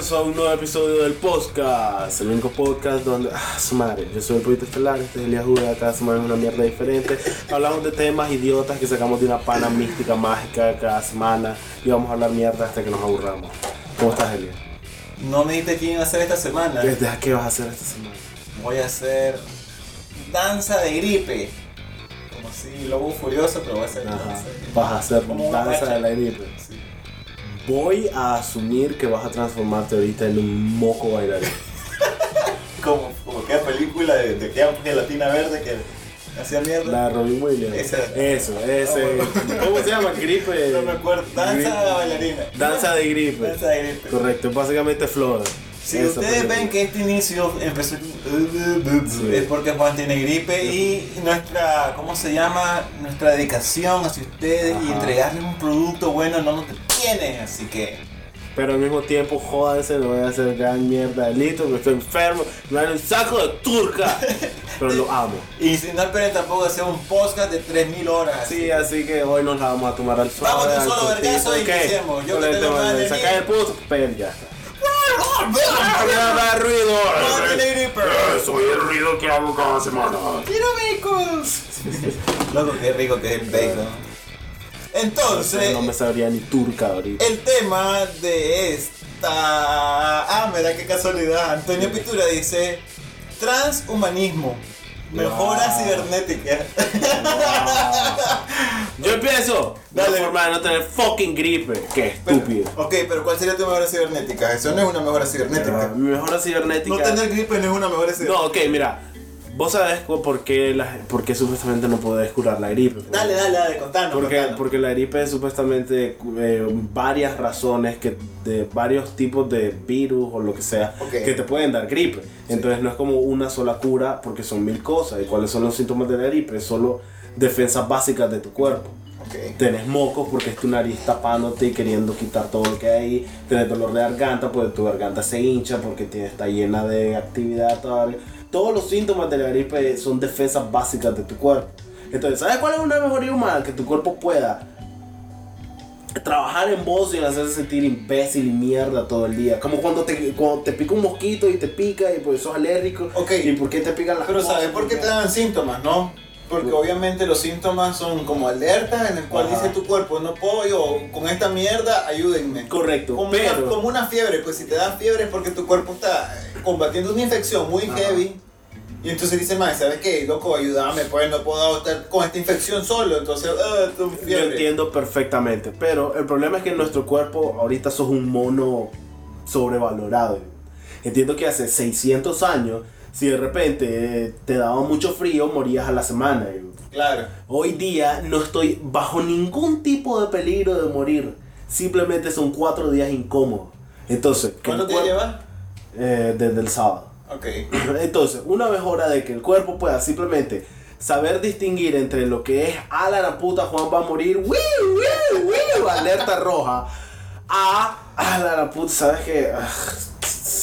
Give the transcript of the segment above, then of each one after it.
bienvenidos a un nuevo episodio del podcast, el único podcast donde, ah, su madre, yo soy el poeta estelar, este es Elías Juda, cada semana es una mierda diferente, hablamos de temas idiotas que sacamos de una pana mística, mágica cada semana y vamos a hablar mierda hasta que nos aburramos. ¿Cómo estás, Elías? No me dijiste qué iba a hacer esta semana. ¿Qué, qué vas a hacer esta semana? Voy a hacer danza de gripe. Como si lobo furioso, pero voy a hacer Ajá. danza. de gripe. Vas a hacer Como danza de la gripe. Sí. Voy a asumir que vas a transformarte ahorita en un moco bailarín. Como, como aquella película de, de aquella gelatina verde que hacía mierda. La Robin Williams. Esa. Eso, ese. ¿Cómo se llama? Gripe. No me acuerdo. Danza Gripe. bailarina. Danza de gripe. Danza de gripe. Correcto, básicamente Flor. Si ustedes ven que este inicio empezó es porque Juan tiene gripe y nuestra, ¿cómo se llama? Nuestra dedicación hacia ustedes y entregarles un producto bueno no nos detiene, así que Pero al mismo tiempo, jódanse, no voy a hacer gran mierda de litro, porque estoy enfermo, me dan un saco de turca. Pero lo amo. y si no esperen tampoco hacer un podcast de 3000 horas. Sí, así que hoy nos la vamos a tomar al suave. Vamos de solo vergazo y ¿ok? iniciemos. Yo que el tengo tema más de de sacar mí. el puto, pero ya está. No ruido. Soy el ruido que hago cada semana. ¡Quiero bacon! Loco, qué rico que es el bacon. Entonces, No me sabría ni turca ahorita. El tema de esta. Ah, mira qué casualidad. Antonio Pitura dice: Transhumanismo. Mejora Wow. cibernética. Yo empiezo. Dale. Dale. forma de no tener fucking gripe. Qué estúpido. ok, pero ¿cuál sería tu mejora cibernética? Eso no es una mejora cibernética. Mi mejora cibernética. No tener gripe no es una mejora cibernética. No, ok, mira. Vos sabés por qué, la- por qué supuestamente no podés curar la gripe. Dale, dale, dale, contanos. Porque, contanos. porque la gripe es supuestamente eh, varias razones que de varios tipos de virus o lo que sea que te pueden dar gripe. Entonces no es como una sola cura porque son mil cosas. ¿Y cuáles son los síntomas de la gripe? Es solo defensas básicas de tu cuerpo. Ok. Tenés mocos porque es tu nariz tapándote y queriendo quitar todo lo que hay. Tenés dolor de garganta porque tu garganta se hincha porque tiene, está llena de actividad todavía. Todos los síntomas de la gripe son defensas básicas de tu cuerpo. Entonces, ¿sabes cuál es una mejoría humana? Que tu cuerpo pueda trabajar en vos sin hacerse sentir imbécil y mierda todo el día. Como cuando te, cuando te pica un mosquito y te pica y pues sos alérgico. Ok. ¿Y por qué te pican las Pero cosas? ¿sabes por qué te dan síntomas, no? Porque obviamente los síntomas son como alertas en el cual Ajá. dice tu cuerpo, no puedo yo con esta mierda, ayúdenme. Correcto, Como, pero... una, como una fiebre, pues si te da fiebre es porque tu cuerpo está combatiendo una infección muy Ajá. heavy. Y entonces dice, más, ¿sabes qué? Loco, ayúdame, pues no puedo estar con esta infección solo. Entonces, ah, tu Yo fiebre. entiendo perfectamente, pero el problema es que en nuestro cuerpo ahorita sos un mono sobrevalorado. Entiendo que hace 600 años, si de repente te daba mucho frío, morías a la semana. Claro. Hoy día no estoy bajo ningún tipo de peligro de morir. Simplemente son cuatro días incómodos. Entonces, que ¿Cuánto te cuerpo- lleva? Eh, desde el sábado. Ok. Entonces, una mejora de que el cuerpo pueda simplemente saber distinguir entre lo que es a la puta Juan va a morir, ¡wiu, wiu, wiu! alerta roja, a a la puta, ¿sabes qué?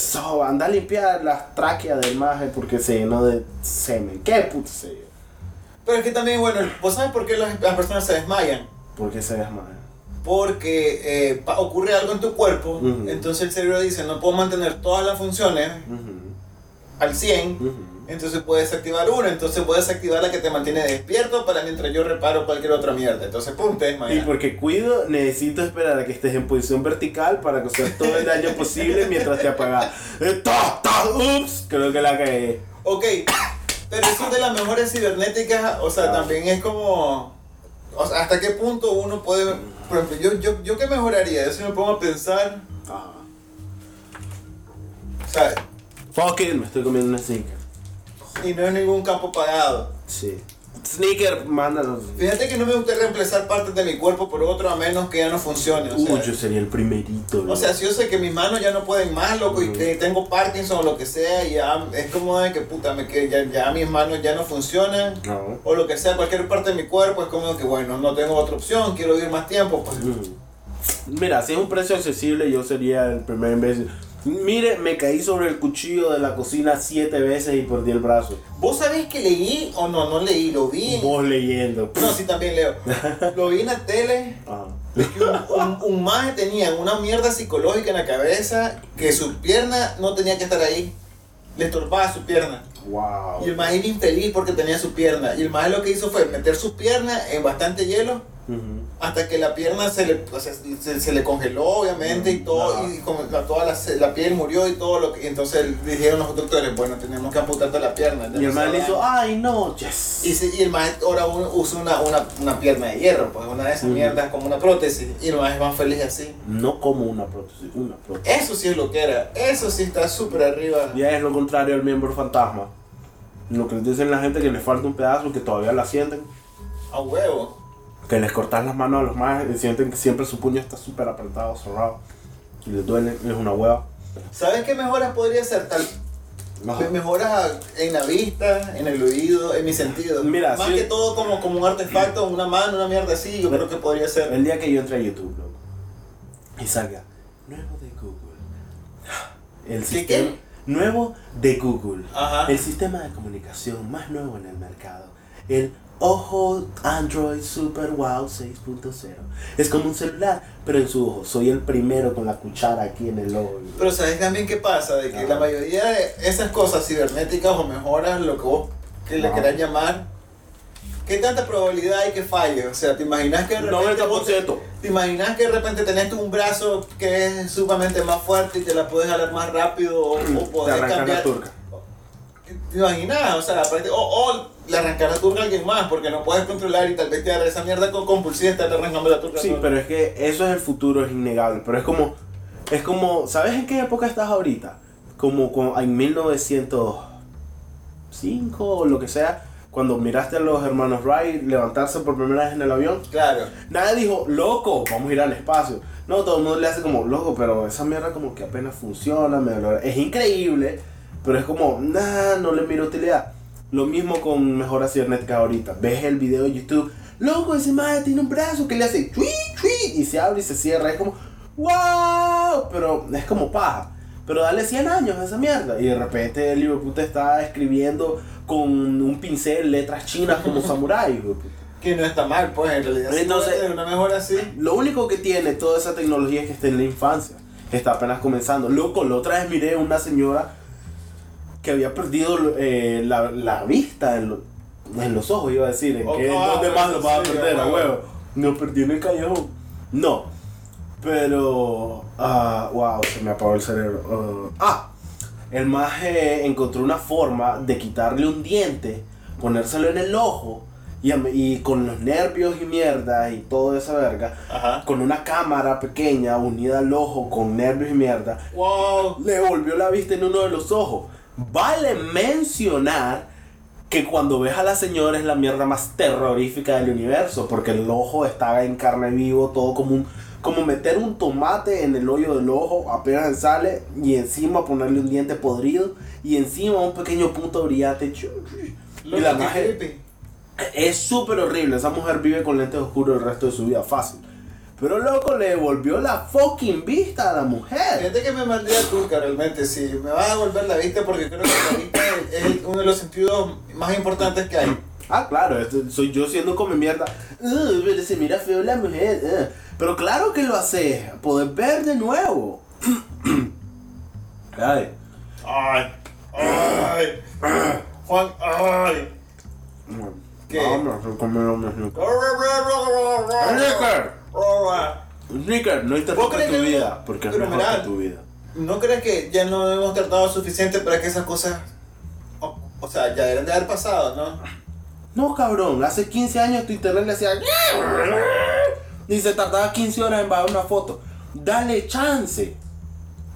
So, anda a limpiar las tráqueas del maje porque se llenó de semen. ¿Qué puto sé yo? Pero es que también, bueno, ¿vos sabes por qué las, las personas se desmayan? ¿Por qué se desmaya? Porque eh, ocurre algo en tu cuerpo, entonces el cerebro dice, no puedo mantener todas las funciones al 100, ujú. Entonces puedes activar una, entonces puedes activar la que te mantiene despierto para mientras yo reparo cualquier otra mierda. Entonces, pum, te Y porque cuido, necesito esperar a que estés en posición vertical para causar todo el daño posible mientras te apagas. ¡Ups! Creo que la cagué. Ok, pero eso es de las mejores cibernéticas, o sea, Ah. también es como... O sea, ¿hasta qué punto uno puede... Por ejemplo, yo, yo, yo qué mejoraría, yo si me pongo a pensar... Ajá. O sea, Fuck it, me estoy comiendo una sneaker. Y no es ningún campo pagado. Sí. Sneaker, mándanos. Fíjate que no me gusta reemplazar partes de mi cuerpo por otro a menos que ya no funcione. O sea, Uy, yo sería el primerito. o sea, si yo sé que mis manos ya no pueden más, loco, y que tengo Parkinson o lo que sea, y ya es como de que puta, me, que ya, ya mis manos ya no funcionan, No. o lo que sea, cualquier parte de mi cuerpo, es como que bueno, no tengo otra opción, quiero vivir más tiempo, pues. Mira, si es un precio accesible, yo sería el primer imbécil. Mire, me caí sobre el cuchillo de la cocina siete veces y perdí el brazo. ¿Vos sabés que leí o no? No leí, lo vi. Vos leyendo. No, sí, también leo. Lo vi en la tele. Que un, un, un maje tenía una mierda psicológica en la cabeza que su pierna no tenía que estar ahí. Le estorbaba su pierna. Wow. Y el maje era infeliz porque tenía su pierna. Y el maje lo que hizo fue meter su pierna en bastante hielo Ujú. Hasta que la pierna se le, o sea, se, se le congeló, obviamente, y todo, Ajá. y como la, toda la, la piel murió y todo lo que. y entonces dijeron los doctores, bueno, tenemos que amputarte la pierna. Y el man le hizo, ay no, yes. Y, se- y el maestro ahora usa una, una, una pierna de hierro, pues una de esas Ujú. mierdas como una prótesis. Y el maestro es más feliz así. No como una prótesis, una prótesis. Eso sí es lo que era. Eso sí está súper arriba. Ya es lo contrario al miembro fantasma. Lo que dicen la gente que les falta un pedazo, que todavía la sienten. A huevo. Que les cortas las manos a los más y sienten que siempre su puño está súper apretado, cerrado. Y les duele, es una hueva. ¿Sabes qué mejoras podría ser? Tal, Ajá. mejoras en la vista, en el oído, en mis sentidos. Mira, Más sí. que todo como, como un artefacto, una mano, una mierda así, yo creo que podría ser. El día que yo entre a YouTube, loco, y salga nuevo de Google. El ¿Qué, sistema qué? nuevo de Google. Ajá. El sistema de comunicación más nuevo en el mercado. El Ojo Android Super Wow 6.0. Es como un celular, pero en su ojo. Soy el primero con la cuchara aquí en el ojo. Pero ¿sabes también qué pasa? De que la mayoría de esas cosas cibernéticas o mejoras, lo que vos que le Ajá. querás llamar, ¿qué tanta probabilidad hay que falle? O sea, ¿te imaginas que de repente vos te, 90%. ¿Te imaginas que de repente tenés un brazo que es sumamente más fuerte y te la puedes jalar más rápido o, o la cambiar? turca. ¿Te imaginas? O sea, aparte- o, o le arrancar la turca a alguien más porque no puedes controlar y tal vez te agarre esa mierda con compulsiva y estar arrancando la turca. a Sí, pero es que eso es el futuro, es innegable. Pero es como, es como, ¿sabes en qué época estás ahorita? Como con- en 1905 o lo que sea, cuando miraste a los hermanos Wright levantarse por primera vez en el avión. Claro. Nadie dijo, loco, vamos a ir al espacio. No, todo el mundo le hace como, loco, pero esa mierda como que apenas funciona. me dolor". Es increíble, pero es como, nah, no le miro utilidad. Lo mismo con mejoras cibernéticas ahorita. Ves el video de YouTube, loco, ese madre tiene un brazo que le hace chui, chui, y se abre y se cierra. Es como, wow, pero es como paja. Pero dale 100 años a esa mierda. Y de repente el hijo de puta está escribiendo con un pincel letras chinas como samurái. Que no está mal, pues en realidad. sí Entonces- una mejora así. Lo único que tiene toda esa tecnología es que está en la infancia. Está apenas comenzando. Loco, la otra vez miré una señora que había perdido eh, la, la vista en, lo- en los ojos, iba a decir. ¿En Oh, qué, ah, ¿Dónde más lo vas a sí, perder, ah, a bueno. huevo? No perdí en el callejón. No. Pero. ah, wow, se me apagó el cerebro. ah, ah, el maje encontró una forma de quitarle un diente, ponérselo en el ojo. Y, a- y con los nervios y mierda y toda esa verga, Ajá. con una cámara pequeña unida al ojo con nervios y mierda, Wow. le volvió la vista en uno de los ojos. Vale mencionar que cuando ves a la señora es la mierda más terrorífica del universo, porque el ojo está en carne vivo, todo como un como meter un tomate en el hoyo del ojo, apenas sale, y encima ponerle un diente podrido, y encima un pequeño punto brillante. Y la creepy. es súper horrible. Esa mujer vive con lentes oscuros el resto de su vida, fácil. Pero loco, le devolvió la fucking vista a la mujer. Fíjate que me maldría turca realmente, sí. Me va a devolver la vista porque creo que la vista es es uno de los sentidos más importantes que hay. Ah, claro, esto- soy yo siendo come mierda. "Ugh, pero se mira feo la mujer. ugh". Pero claro que lo hace. Poder ver de nuevo. Ay. Ay, ay, Juan, ay. ¿Qué? Vamos a comer un Sneaker. Sneaker, no ¿Vos interrumpe crees tu vida, porque es mejor que tu vida. ¿No crees que ya no hemos tratado suficiente para que esas cosas, o, o sea, ya deben de haber pasado, no? No, cabrón, hace 15 años tu internet le hacía. Y se tardaba 15 horas en bajar una foto. Dale chance.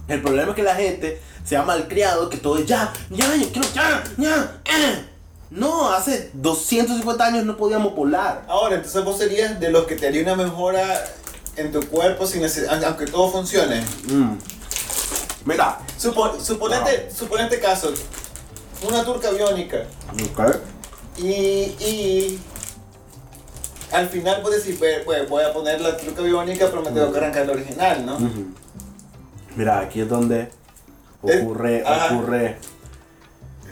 El problema es que la gente se ha malcriado, que todo es ya, ya, yo quiero ya, ya. eh". No, hace 250 años no podíamos volar. Ahora, entonces vos serías de los que te haría una mejora en tu cuerpo sin aunque todo funcione. Mm. Mira. Supo- suponete, suponete caso, una turca biónica Ok. y, y al final puedes decir, "Pues, voy a poner la turca biónica, pero me tengo que arrancar la original, ¿no? Mira, aquí es donde ocurre, Eh, ocurre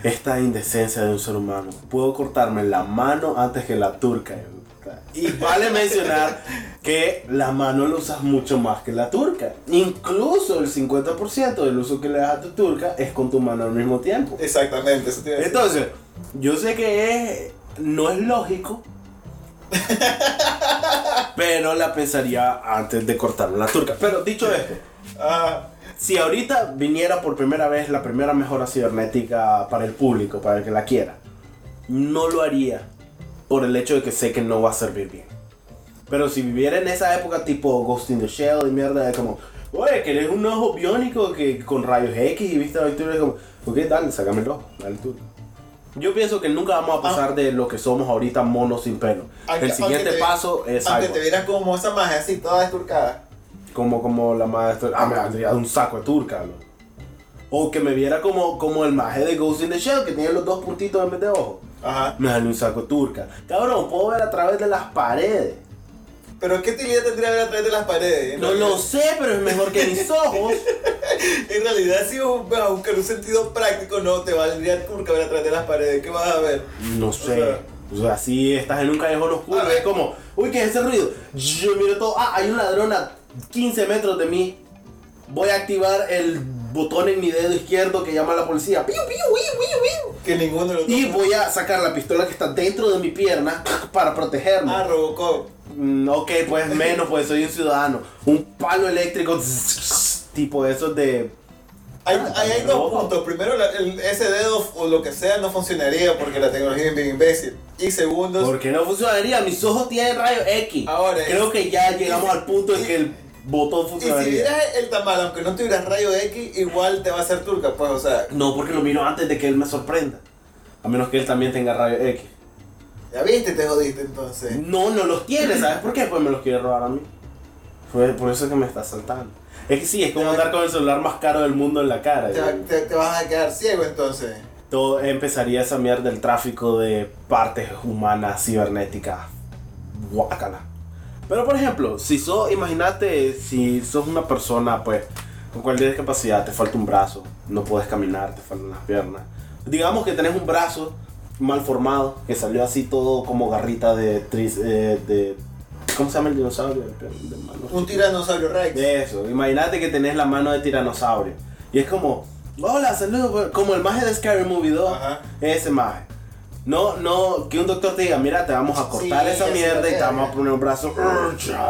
esta indecencia de un ser humano. Puedo cortarme la mano antes que la turca. Y vale mencionar que la mano la usas mucho más que la turca. Incluso el 50% del uso que le das a tu turca es con tu mano al mismo tiempo. Exactamente, eso decir. Entonces, yo sé que es, no es lógico, pero la pensaría antes de cortarme la turca. Pero dicho esto, Ah, si ahorita viniera por primera vez la primera mejora cibernética para el público, para el que la quiera, no lo haría por el hecho de que sé que no va a servir bien. Pero si viviera en esa época tipo Ghost in the Shell y mierda, de como, oye, que eres un ojo biónico que con rayos X y viste la victoria, es como, ok, dale, sácame el ojo, dale tú. Yo pienso que nunca vamos a pasar de lo que somos ahorita monos sin pelo. Aunque- el siguiente te- paso es aunque algo. te vieras como esa magia así, toda desturcada. Como, como la maestra. Ah, me vendría de un saco de turca, ¿no? O que me viera como, como el maje de Ghost in the Shell, que tiene los dos puntitos en vez de ojo. Ajá. Me sale un saco de turca. Cabrón, puedo ver a través de las paredes. Pero ¿qué utilidad tendría ver a través de las paredes? No realidad- lo sé, pero es mejor que mis ojos. En realidad, si vas a buscar un sentido práctico, no te valdría turca ver a través de las paredes. ¿Qué vas a ver? No sé. O sea, si estás en un callejón oscuro, es como, uy, ¿qué es ese ruido? Yo miro todo, ah, hay un ladrón a 15 metros de mí. Voy a activar el botón en mi dedo izquierdo que llama a la policía. Piu, piu. Que ninguno los Y voy a sacar la pistola que está dentro de mi pierna para protegerme. Ah, Robocop. Mm, ok, pues menos, pues soy un ciudadano. Un palo eléctrico, tipo esos de... Hay, Ah, hay, hay dos puntos. Primero, la- el- ese dedo o lo que sea no funcionaría porque la tecnología es bien imbécil. Y segundo, ¿Por qué no funcionaría? Mis ojos tienen rayos X. Ahora, Creo que ya llegamos y- al punto en que el botón y si funcionaría. vieras el tamal, aunque no tuvieras rayo X, igual te va a hacer turca. Pues, o sea, No, porque lo miro antes de que él me sorprenda. A menos que él también tenga rayos X. ya viste, te jodiste entonces. No, no los tiene, ¿sabes por qué? Pues me los quiere robar a mí. Fue por eso que me está saltando. Es que sí, es como andar con el celular más caro del mundo en la cara. Te, va- te- te vas a quedar ciego entonces. Todo empezaría esa mierda del tráfico de partes humanas cibernéticas. Guácala. Pero por ejemplo, si sos, imagínate, si sos una persona pues con cualquier discapacidad, te falta un brazo, no puedes caminar, te faltan las piernas. Digamos que tenés un brazo mal formado, que salió así todo como garrita de, tris- eh, de ¿cómo se llama el dinosaurio? De- mano. Un tiranosaurio Rex. De eso, imagínate que tenés la mano de tiranosaurio. Y es como, hola, saludos, como el maje de Scary Movie 2. Ajá. Ese maje. No, no, que un doctor te diga, mira, te vamos a cortar Sí, esa mierda y te vamos a poner un brazo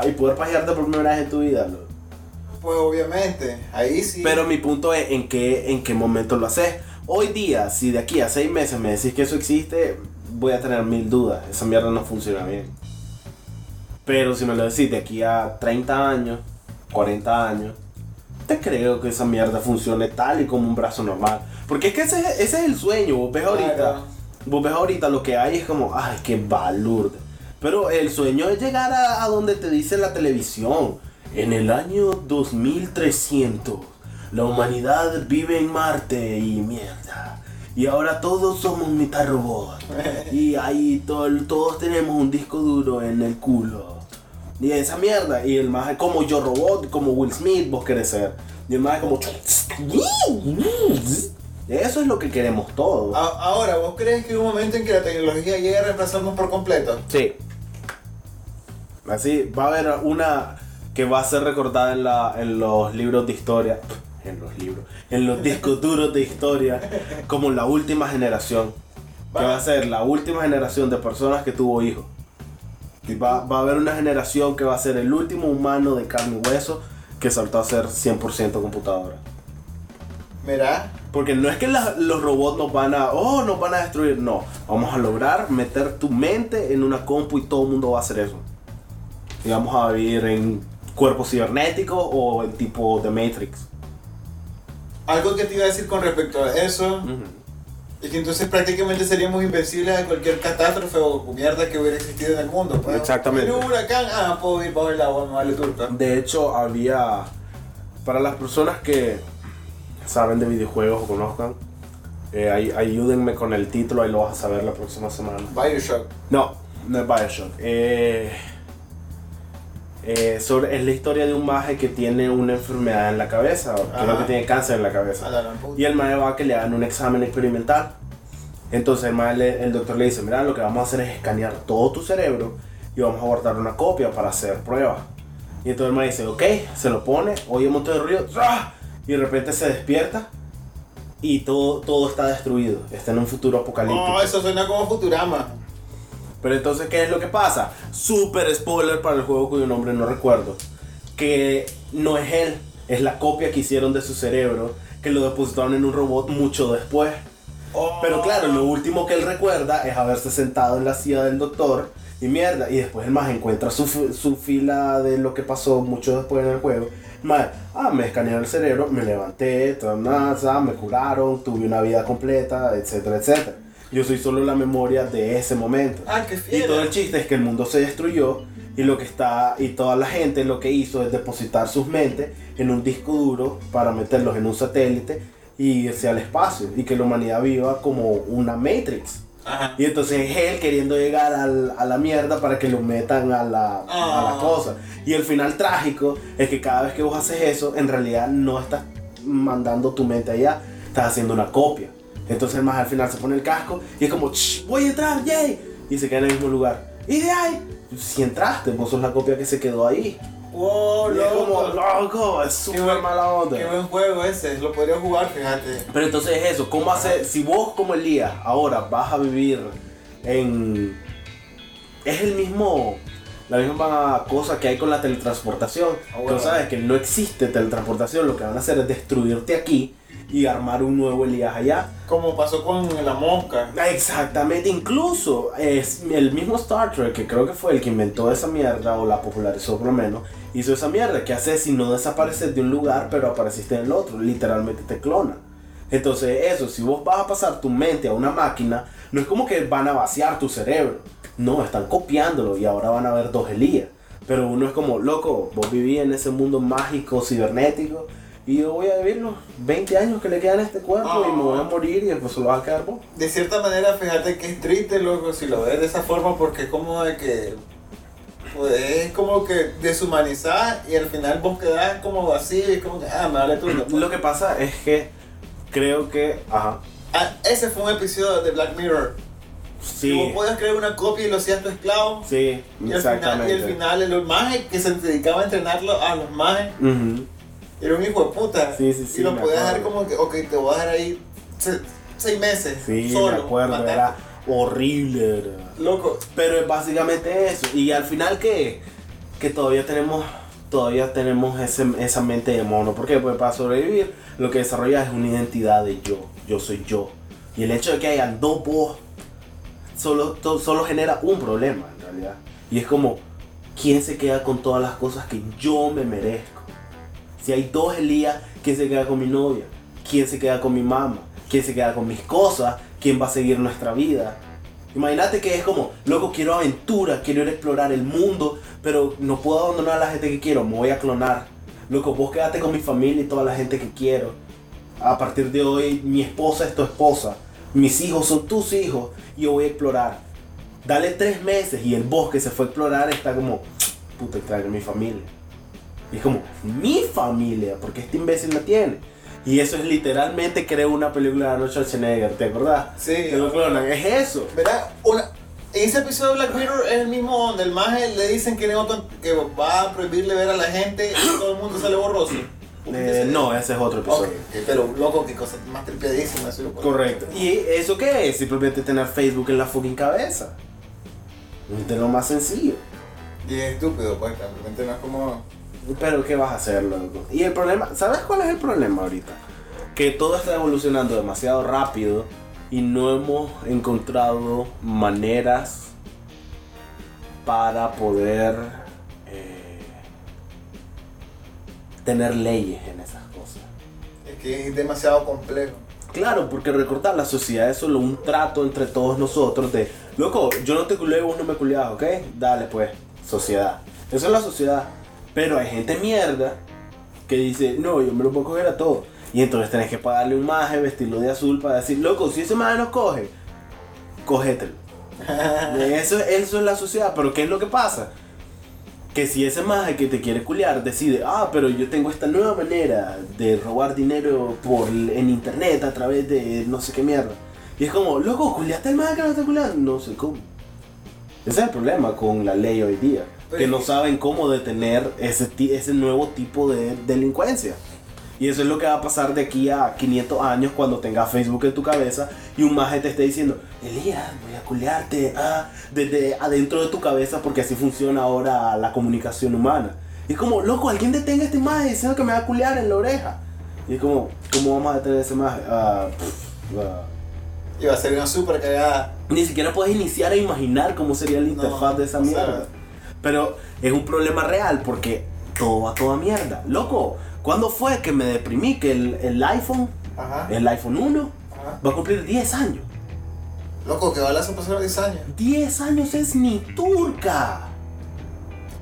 y poder pajearte por primera vez en tu vida. loco. Pues obviamente, ahí sí. Pero mi punto es en qué, en qué momento lo haces. Hoy día, si de aquí a seis meses me decís que eso existe, voy a tener mil dudas. Esa mierda no funciona bien. Pero si me lo decís de aquí a 30 años, 40 años, te creo que esa mierda funcione tal y como un brazo normal. Porque es que ese, es- ese es el sueño. Vos ves ahorita, Claro. Vos ves ahorita lo que hay es como, ay, qué balurde. Pero el sueño es llegar a, donde te dice la televisión. En el año 2300, la humanidad vive en Marte y mierda. Y ahora todos somos mitad robot. Y ahí todo- todos tenemos un disco duro en el culo. Y esa mierda. Y el más como yo robot, como Will Smith, vos querés ser. Y el más como. Eso es lo que queremos todos. A- Ahora, ¿vos crees que hay un momento en que la tecnología llegue a reemplazarnos por completo? Sí. Así, va a haber una que va a ser recordada en, la, en los libros de historia. En los libros. En los discos duros de historia. Como la última generación. Que va a ser la última generación de personas que tuvo hijos. Y va, va a haber una generación que va a ser el último humano de carne y hueso que saltó a ser 100% computadora. Mira, Porque no es que la- los robots nos van a, oh, nos van a destruir, no. Vamos a lograr meter tu mente en una compu y todo el mundo va a hacer eso. Y vamos a vivir en cuerpos cibernéticos o en tipo de Matrix. algo que te iba a decir con respecto a eso es que entonces prácticamente seríamos invencibles a cualquier catástrofe o mierda que hubiera existido en el mundo. pues. Exactamente. Un huracán, ah, puedo ir bajo el agua, me vale turca. De hecho, había, para las personas que saben de videojuegos o conozcan, eh, ay- ayúdenme con el título, ahí lo vas a saber la próxima semana. Bioshock. No, no es Bioshock. Eh, eh, sobre, es la historia de un maje que tiene una enfermedad en la cabeza, o creo que tiene cáncer en la cabeza. La. Y el maje va a que le hagan un examen experimental. Entonces el, maje le- el doctor le dice, mira, lo que vamos a hacer es escanear todo tu cerebro y vamos a guardar una copia para hacer pruebas. Y entonces el man dice, ok, se lo pone, oye un montón de ruido, ¡ah! Y de repente se despierta y todo, todo está destruido. Está en un futuro apocalíptico. No, eso suena como Futurama. Pero entonces, ¿qué es lo que pasa? Super spoiler para el juego cuyo nombre no recuerdo. Que no es él, es la copia que hicieron de su cerebro, que lo depositaron en un robot mucho después. Oh. Pero claro, lo último que él recuerda es haberse sentado en la silla del doctor y mierda. Y después el más encuentra su, su fila de lo que pasó mucho después en el juego. Más, ah, me escanearon el cerebro, me levanté, nada, me curaron, tuve una vida completa, etcétera, etcétera. Yo soy solo la memoria de ese momento. Ah, qué Y todo el fiera. chiste es que el mundo se destruyó y lo que está y toda la gente lo que hizo es depositar sus mentes en un disco duro para meterlos en un satélite y irse al espacio y que la humanidad viva como una Matrix. Ajá. Y entonces es él queriendo llegar al- a la mierda para que lo metan a la, a la Ah. cosa. Y el final trágico es que cada vez que vos haces eso, en realidad no estás mandando tu mente allá, estás haciendo una copia. Entonces más al final se pone el casco y es como, "Shh, voy a entrar, yay. Y se queda en el mismo lugar. Y de ahí, si entraste, vos sos la copia que se quedó ahí. Wow, es como, loco. loco, es súper mala onda. Qué buen juego ese, lo podría jugar, fíjate. Pero entonces es eso, ¿cómo hacer? Si vos como Elías ahora vas a vivir en... Es el mismo... La misma cosa que hay con la teletransportación. Ah, Que bueno. vos sabes que no existe teletransportación, lo que van a hacer es destruirte aquí y armar un nuevo Elías allá. Como pasó con la mosca. Exactamente, incluso es el mismo Star Trek, que creo que fue el que inventó esa mierda, o la popularizó por lo menos, hizo esa mierda, que hace si no desapareces de un lugar, pero apareciste en el otro, literalmente te clona. Entonces eso, si vos vas a pasar tu mente a una máquina, no es como que van a vaciar tu cerebro, no, están copiándolo y ahora van a ver dos Elías. Pero uno es como, loco, vos vivís en ese mundo mágico, cibernético, y yo voy a vivir los 20 años que le quedan a este cuerpo y me voy a morir y después solo vas a quedar vos. De cierta manera, fíjate que es triste, loco, si lo ves de esa forma, porque es como de que. Pues es como que deshumanizar y al final vos quedás como vacío y como que, ah, me vale tú. Lo que pasa es que creo que. Ajá. Ah, ese fue un episodio de Black Mirror. Sí. Vos podías crear una copia y lo hacías tu esclavo. Sí, Y al, final, y exactamente. al final, los mages que se dedicaba a entrenarlo a los mages, Ujú. era un hijo de puta. Sí, sí, sí, Y lo podías dejar como que, ok, te voy a dejar ahí se- seis meses. Sí, solo. me acuerdo, era horrible. era. Loco, Pero es básicamente eso. Y al final que, que todavía tenemos todavía tenemos ese, esa mente de mono. ¿Por qué? Pues para sobrevivir lo que desarrollas es una identidad de yo. Yo soy yo. Y el hecho de que hayan dos vos solo, to- solo genera un problema en realidad. Y es como, ¿quién se queda con todas las cosas que yo me merezco? Si hay dos Elías, ¿quién se queda con mi novia? ¿Quién se queda con mi mamá? ¿Quién se queda con mis cosas? ¿Quién va a seguir nuestra vida? Imagínate que es como, loco, quiero aventura, quiero ir a explorar el mundo, pero no puedo abandonar a la gente que quiero, me voy a clonar. Loco, vos quédate con mi familia y toda la gente que quiero. A partir de hoy, mi esposa es tu esposa, mis hijos son tus hijos y yo voy a explorar. Dale tres meses y el vos que se fue a explorar está como, puta, extraño mi familia. Y es como, mi familia, porque este imbécil la tiene. Y eso es literalmente, creo, una película de Arnold Schwarzenegger, ¿te acordás? Sí. Que lo clonan, es eso. ¿verdad? Una, ese episodio de Black Mirror es el mismo donde el maje le dicen que, va a prohibirle ver a la gente y todo el mundo sale borroso. Eh, no, ese es otro episodio. pero loco, qué cosa más tripiadísima. Correcto. ¿Y eso qué es? Simplemente tener Facebook en la fucking cabeza. De lo más sencillo. Y es estúpido, pues, realmente no es como... Pero ¿qué vas a hacer, loco? Y el problema, ¿sabes cuál es el problema ahorita? Que todo está evolucionando demasiado rápido y no hemos encontrado maneras para poder eh, tener leyes en esas cosas. Es que es demasiado complejo. Claro, porque recordar, la sociedad es solo un trato entre todos nosotros de, loco, yo no te culeo, vos no me culeas, ¿ok? Dale pues, sociedad. Eso es la sociedad. Pero hay gente mierda que dice, no, yo me lo puedo coger a todo. Y entonces tenés que pagarle un maje, vestirlo de azul para decir, loco, si ese maje nos coge, cógetelo. Eso, eso es la sociedad, pero ¿qué es lo que pasa? Que si ese maje que te quiere culiar decide, ah, pero yo tengo esta nueva manera de robar dinero por en internet a través de no sé qué mierda. Y es como, loco, culiaste al maje que no está culiando. No sé cómo. Ese es el problema con la ley hoy día. Que no saben cómo detener ese, ese nuevo tipo de delincuencia. Y eso es lo que va a pasar de aquí a 500 años cuando tengas Facebook en tu cabeza y un maje te esté diciendo, Elías, voy a culearte ah", desde adentro de tu cabeza porque así funciona ahora la comunicación humana. Y es como, loco, alguien detenga este maje diciendo que me va a culear en la oreja. Y es como, ¿cómo vamos a detener a ese maje? Ah, pff, ah. Y va a ser una super cagada. Ni siquiera puedes iniciar a imaginar cómo sería la No, interfaz de esa sea- mierda. Pero es un problema real porque todo va toda mierda. Loco, ¿cuándo fue que me deprimí que el, el iPhone, Ajá. el iPhone 1, Ajá. va a cumplir 10 años? Loco, que balas pasaron 10 años. 10 años es ni turca.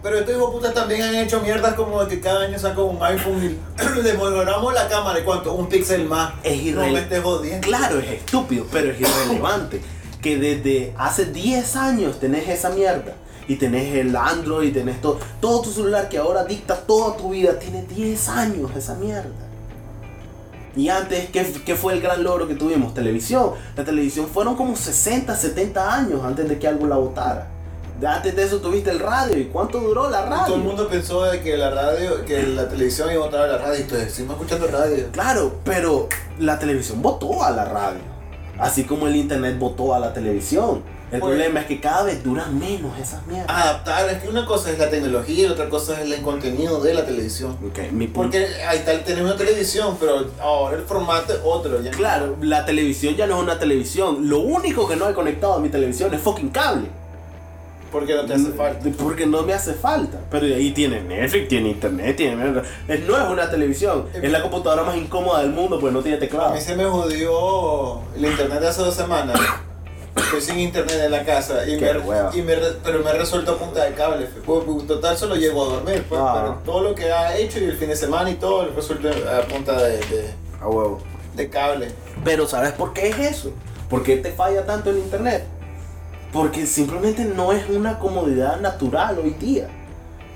Pero estos hijos putas también han hecho mierdas como de que cada año sacan un iPhone y le mejoramos la cámara. ¿Y cuánto? Un píxel más. Es irrelevante. Claro, es estúpido, pero es irrelevante. que desde hace 10 años tenés esa mierda. Y tenés el Android, y tenés todo, todo tu celular que ahora dicta toda tu vida. Tiene 10 años esa mierda. Y antes, ¿qué, qué fue el gran logro que tuvimos? Televisión. La televisión fueron como 60, 70 años antes de que algo la votara. Antes de eso tuviste el radio. ¿Y cuánto duró la Y radio? todo el mundo pensó de que la radio, que la televisión iba a votar a la radio. Y entonces, seguimos escuchando radio. Claro, pero la televisión votó a la radio. Así como el internet votó a la televisión. El Oye. problema es que cada vez duran menos esas mierdas. Adaptar, es que una cosa es la tecnología y otra cosa es el contenido de la televisión. Ok, mi. Porque ahí tal tenés una televisión, pero ahora el formato es otro. ya no- Claro, la televisión ya no es una televisión. Lo único que no he conectado a mi televisión es fucking cable. Porque no te hace falta. Porque no me hace falta. Pero ahí tiene Netflix, tiene internet, tiene no es una televisión. Es la computadora más incómoda del mundo porque no tiene A teclado. mí se me jodió el internet hace dos semanas. Estoy sin internet en la casa y Qué me, y me pero me resuelto a punta de cable. Pues, pues, Total, solo llego a dormir. pues, Ah. Pero todo lo que ha hecho y el fin de semana y todo, lo resuelto a punta de, de, A huevo. de cable. Pero ¿sabes por qué es eso? ¿Por qué te falla tanto el internet? Porque simplemente no es una comodidad natural hoy día.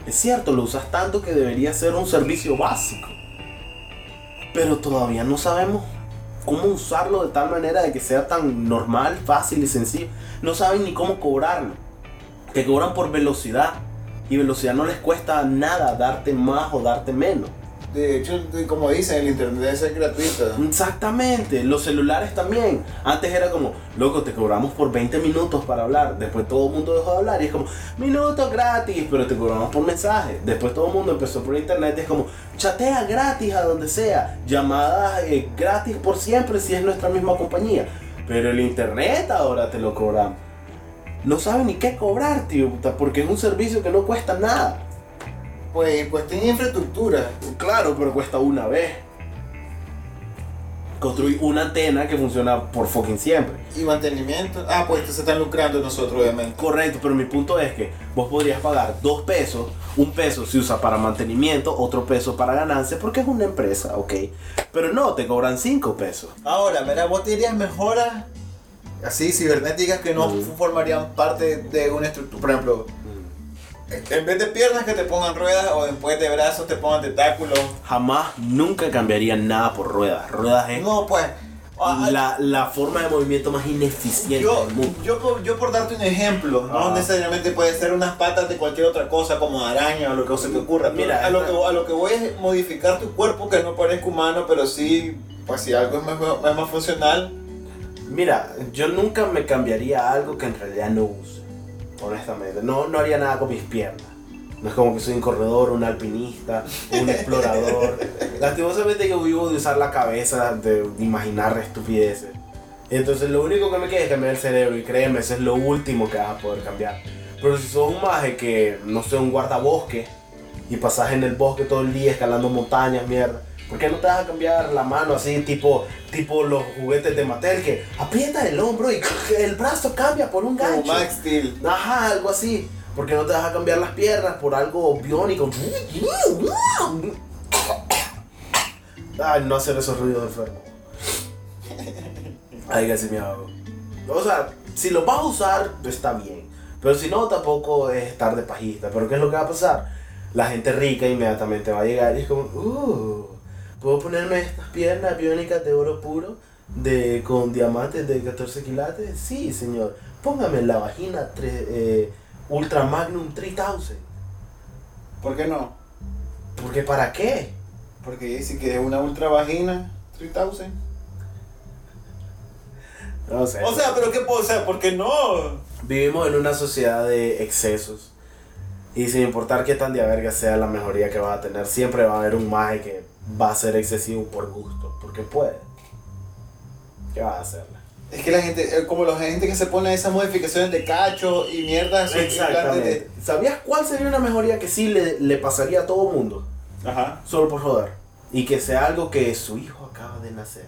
Es cierto, lo usas tanto que debería ser un servicio básico. Pero todavía no sabemos cómo usarlo de tal manera de que sea tan normal, fácil y sencillo. No saben ni cómo cobrarlo. Te cobran por velocidad. Y velocidad no les cuesta nada darte más o darte menos. De hecho, como dicen, el internet es gratuito. Exactamente, los celulares también. Antes era como, loco, te cobramos por 20 minutos para hablar. Después todo el mundo dejó de hablar y es como, minutos gratis, pero te cobramos por mensaje. Después todo el mundo empezó por internet y es como, chatea gratis a donde sea. Llamadas eh, gratis por siempre si es nuestra misma compañía. Pero el internet ahora te lo cobramos. No saben ni qué cobrar, tío, porque es un servicio que no cuesta nada. Pues, pues tiene infraestructura. Claro, pero cuesta una vez. Construir una antena que funciona por fucking siempre. Y mantenimiento. Ah, pues se están lucrando nosotros, obviamente. Correcto, pero mi punto es que vos podrías pagar dos pesos, un peso se usa para mantenimiento, otro peso para ganancia, porque es una empresa, ok. Pero no, te cobran cinco pesos. Ahora, mira, vos te dirías mejoras así cibernéticas que no Mm. formarían parte de una estructura. Por ejemplo, en vez de piernas que te pongan ruedas o después de brazos te pongan tentáculos. Jamás, nunca cambiaría nada por ruedas. Ruedas es No, pues. la, la forma de movimiento más ineficiente Yo, del mundo. yo, por- yo por darte un ejemplo, no necesariamente puede ser unas patas de cualquier otra cosa como araña o lo que se te ocurra. Mira, a lo, que, a lo que voy es modificar tu cuerpo que no parezca humano, pero sí, pues si algo es más, es más funcional, Mira, yo nunca me cambiaría algo que en realidad no use. Honestamente. No, no haría nada con mis piernas. No es como que soy un corredor, un alpinista, un explorador. Lastimosamente yo vivo de usar la cabeza, de imaginar estupideces. Entonces lo único que me queda es cambiar el cerebro y créeme, eso es lo último que vas a poder cambiar. Pero si sos un maje que, no sé, un guardabosque y pasas en el bosque todo el día escalando montañas, mierda. ¿Por qué no te vas a cambiar la mano así, tipo, tipo los juguetes de Mattel, que aprieta el hombro y el brazo cambia por un como gancho? Max Steel. Ajá, algo así. ¿Por qué no te vas a cambiar las piernas por algo biónico? Ay, no hacer esos ruidos enfermos. Ay, casi me hago. O sea, si lo vas a usar, está bien. Pero si no, tampoco es estar de pajista. Pero ¿qué es lo que va a pasar? La gente rica inmediatamente va a llegar y es como, uh, ¿puedo ponerme estas piernas biónicas de oro puro? De, con diamantes de 14 quilates? Sí, señor. póngame la vagina tre- eh, Ultra Magnum 3000. ¿Por qué no? Porque ¿para qué? Porque dice que es una ultra vagina 3000. No sé. O sea, pero qué puedo, o sea, ¿por qué no? Vivimos en una sociedad de excesos. Y sin importar qué tan de verga sea la mejoría que vas a tener, siempre va a haber un maje que va a ser excesivo por gusto, porque puede. ¿Qué vas a hacerle? Es que la gente, eh, como la gente que se pone esas modificaciones de cacho y mierda, son implantes Exactamente. ¿Sabías cuál sería una mejoría que sí le, le pasaría a todo mundo? de. Ajá. Solo por joder. Y que sea algo que su hijo acaba de nacer.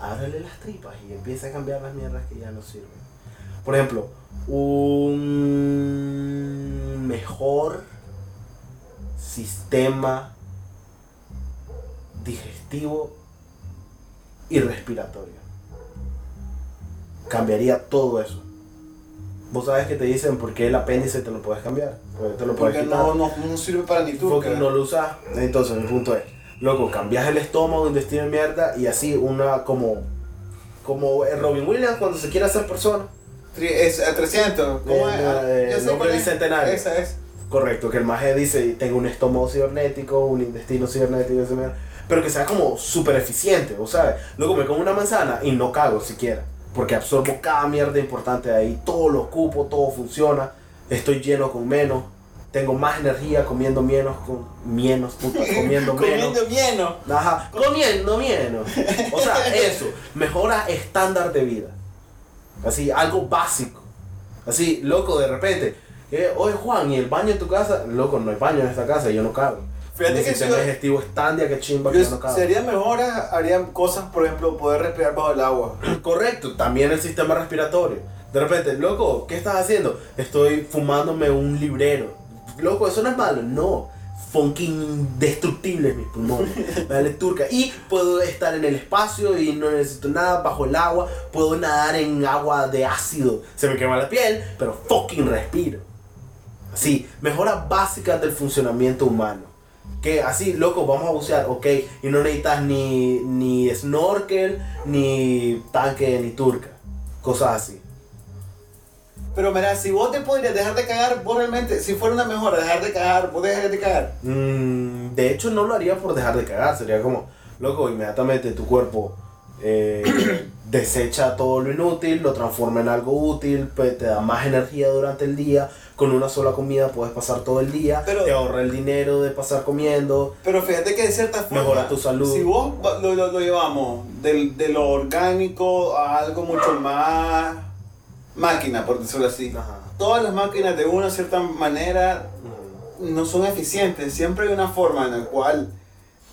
Ábrele las tripas y empieza a cambiar las mierdas que ya no sirven. Por ejemplo, un mejor sistema digestivo y respiratorio. Cambiaría todo eso. Vos sabes que te dicen por qué el apéndice te lo puedes cambiar. Porque te lo puedes Porque quitar no, no, no sirve para ni tú. porque no lo usas. Entonces, mi punto es, loco, cambias el estómago, intestino de mierda y así una como como Robin Williams cuando se quiere hacer persona. Es a 300. ¿Cómo Eh, es? Ah, eh, el nombre bicentenario. Esa es. Correcto, que el maje dice, tengo un estómago cibernético, un intestino cibernético, pero que sea como súper eficiente, o sea, luego me como una manzana y no cago siquiera, porque absorbo cada mierda importante de ahí, todo lo ocupo, todo funciona, estoy lleno con menos, tengo más energía comiendo menos, con menos, puta, comiendo menos. Comiendo menos. Ajá, comiendo menos. O sea, eso, mejora estándar de vida. Así, algo básico. Así, loco, de repente. eh, Oye, Juan, ¿y el baño en tu casa? Loco, no hay baño en esta casa, yo no cago. Fíjate Mi que sistema si- digestivo es tan de que chimba que Yo- yo no cago. sería mejor, ah, harían cosas, por ejemplo, poder respirar bajo el agua. Correcto, también el sistema respiratorio. De repente, loco, ¿qué estás haciendo? Estoy fumándome un librero. Loco, eso no es malo, no. Funking indestructibles mis pulmones. Dale turca. Y puedo estar en el espacio y no necesito nada bajo el agua. Puedo nadar en agua de ácido. Se me quema la piel, pero fucking respiro. Así, mejoras básicas del funcionamiento humano. Que así, loco, vamos a bucear, ok. Y no necesitas ni, ni snorkel, ni tanque, ni turca. Cosas así. Pero mira, si vos te podrías dejar de cagar, vos realmente, si fuera una mejora dejar de cagar, vos dejarías de cagar. Mm, de hecho, no lo haría por dejar de cagar. Sería como, loco, inmediatamente tu cuerpo eh, desecha todo lo inútil, lo transforma en algo útil, pues, te da más energía durante el día. Con una sola comida puedes pasar todo el día. Pero- te ahorra el dinero de pasar comiendo. Pero fíjate que de cierta forma, Mejora tu salud. si vos lo, lo- lo llevamos de lo orgánico a algo mucho más máquina, por decirlo así. Ajá. Todas las máquinas de una cierta manera no son eficientes. Siempre hay una forma en la cual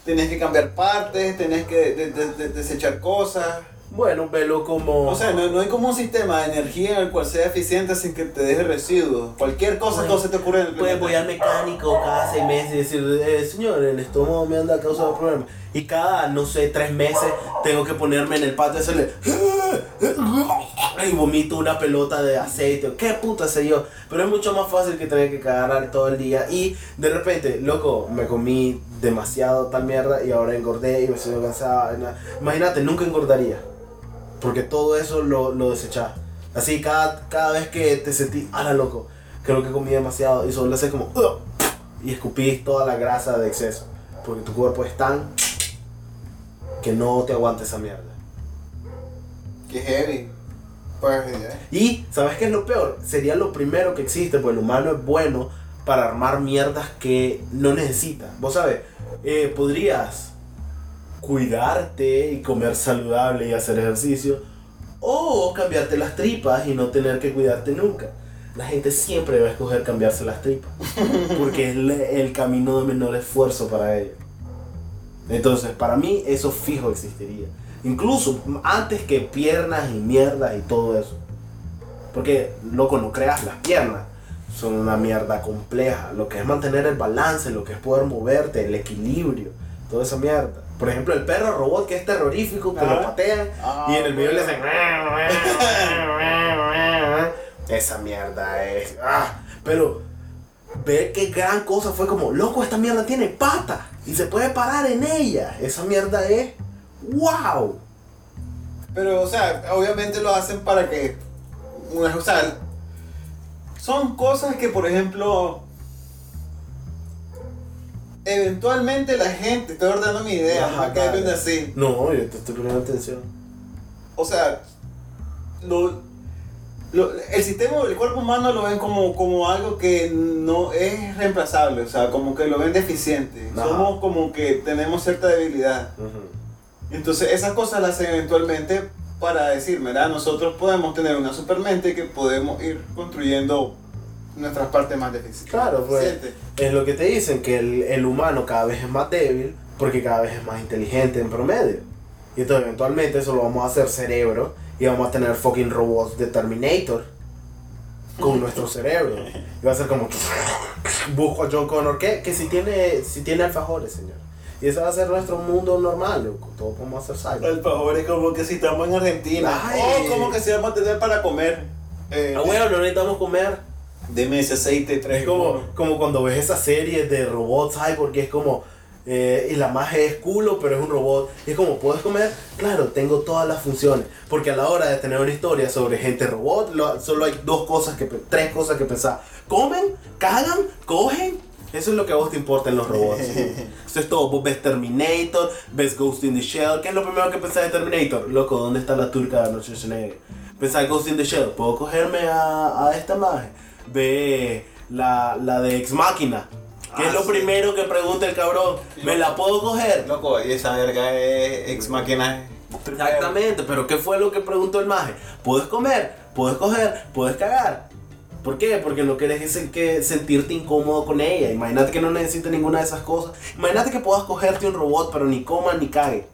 tenés que cambiar partes, tenés que de- de- de- desechar cosas. Bueno, velo como. O sea, no, no hay como un sistema de energía en el cual sea eficiente sin que te deje residuos. Cualquier cosa Bueno, que se te ocurra en el Pues voy al mecánico cada seis meses y decir, eh, señor, el estómago me anda causando problemas. Y cada, no sé, tres meses tengo que ponerme en el patio y hacerle. Y vomito una pelota de aceite. ¿Qué puta sé yo? Pero es mucho más fácil que tener que cagar todo el día. Y de repente, loco, me comí demasiado tal mierda y ahora engordé y me siento nada. Imagínate, nunca engordaría. Porque todo eso lo, lo desechás. Así, cada, cada vez que te sentís, ala loco, creo que comí demasiado y solo haces como, y escupís toda la grasa de exceso. Porque tu cuerpo es tan que no te aguanta esa mierda. Que heavy. Pues, eh, Y, ¿sabes qué es lo peor? Sería lo primero que existe, pues el humano es bueno para armar mierdas que no necesita. Vos sabes, eh, podrías cuidarte y comer saludable y hacer ejercicio, o cambiarte las tripas y no tener que cuidarte nunca. La gente siempre va a escoger cambiarse las tripas, porque es el camino de menor esfuerzo para ellos. Entonces, para mí eso fijo existiría. Incluso antes que piernas y mierdas y todo eso. Porque, loco, no creas las piernas. Son una mierda compleja. Lo que es mantener el balance, lo que es poder moverte, el equilibrio, toda esa mierda. Por ejemplo, el perro robot que es terrorífico, que lo Ah. patean Ah, y en el video le hacen. Esa mierda es. ah, Pero ver qué gran cosa fue como, loco, esta mierda tiene patas y se puede parar en ella. Esa mierda es. ¡Wow! Pero, o sea, obviamente lo hacen para que una- o sea, son cosas que, por ejemplo, eventualmente la gente, estoy ordenando mi idea, Ajá, dale. viendo así. No, yo te estoy poniendo atención. O sea, lo, lo- el sistema, el cuerpo humano lo ven como, como algo que no es reemplazable, o sea, como que lo ven deficiente. Ajá. Somos como que tenemos cierta debilidad. Entonces esas cosas las hacen eventualmente para decir, mira, nosotros podemos tener una supermente que podemos ir construyendo nuestras partes más defici- Claro, pues. deficientes. Es lo que te dicen, que el, el humano cada vez es más débil porque cada vez es más inteligente en promedio. Y entonces eventualmente eso lo vamos a hacer cerebro y vamos a tener fucking robots de Terminator con nuestro cerebro. Y va a ser como busco a John Connor, que, que si tiene si tiene alfajores, señor. Y ese va a ser nuestro mundo normal, loco. Todos podemos hacer cyber. El favor es como que si estamos en Argentina. O como que si vamos a tener para comer. Eh, Ah, bueno, no necesitamos comer. Deme ese aceite, tres Es como, como cuando ves esas series de robots cyborg que es como eh, y la magia es culo pero es un robot. Y es como puedes comer claro tengo todas las funciones. Porque a la hora de tener una historia sobre gente robot lo- solo hay dos cosas que tres cosas que pensar. Comen cagan cogen. Eso es lo que a vos te importa en los robots. Eso es todo. Vos ves Terminator ves Ghost in the Shell. ¿qué es lo primero que pensás de Terminator? loco ¿dónde está la turca de Schwarzenegger? pensás en Ghost in the Shell. ¿puedo cogerme a, a esta magia? ve la, la de Ex Máquina. Ah, es lo sí. primero que pregunta el cabrón. ¿Me la puedo coger? Loco, y esa verga es ex máquina. Exactamente, pero ¿qué fue lo que preguntó el maje? ¿Puedes comer? ¿Puedes coger? ¿Puedes cagar? ¿Por qué? Porque no quieres que, que sentirte incómodo con ella. Imagínate que no necesites ninguna de esas cosas. Imagínate que puedas cogerte un robot, pero ni coma ni cague.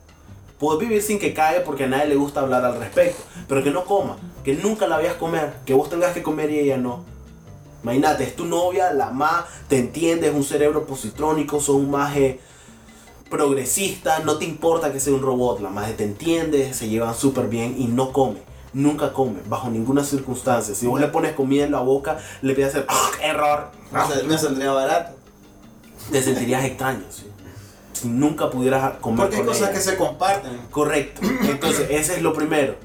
Puedes vivir sin que cague porque a nadie le gusta hablar al respecto. Pero que no coma, que nunca la veas comer, que vos tengas que comer y ella no. Imagínate, es tu novia, la más, te entiende, es un cerebro positrónico, son un maje progresista, no te importa que sea un robot, la maje te entiende, se llevan súper bien y no come. Nunca come, bajo ninguna circunstancia. Si vos le pones comida en la boca, le pides hacer error. Me saldría barato. Te sentirías extraño, ¿sí? Si nunca pudieras comer Porque hay con cosas ella. que se comparten. Correcto. Entonces, ese es lo primero.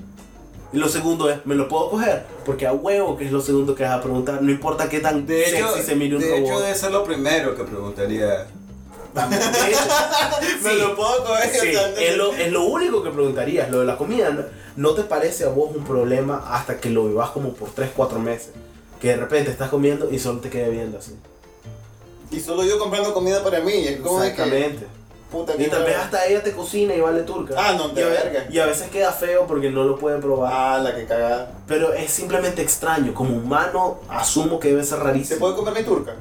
Y lo segundo es, ¿me lo puedo coger? Porque a huevo que es lo segundo que vas a preguntar. No importa qué tan De hecho, sexy se mire un de robot. hecho, debe ser lo primero que preguntaría. De hecho, ¿Me lo puedo coger? sí, es, lo, es lo único que preguntarías. Lo de la comida, ¿no, no te parece a vos un problema hasta que lo vivas como por 3, 4 meses? Que de repente estás comiendo y solo te quede viendo así. Y solo yo comprando comida para mí. Es como de que, Exactamente. Puta, Y tal vez hasta ella te cocina y vale turca. Ah, no, de y verga. y a veces queda feo porque no lo pueden probar. Ah, la que cagada. Pero es simplemente extraño. Como humano, asumo que debe ser ¿Se rarísimo. puede comer mi turca?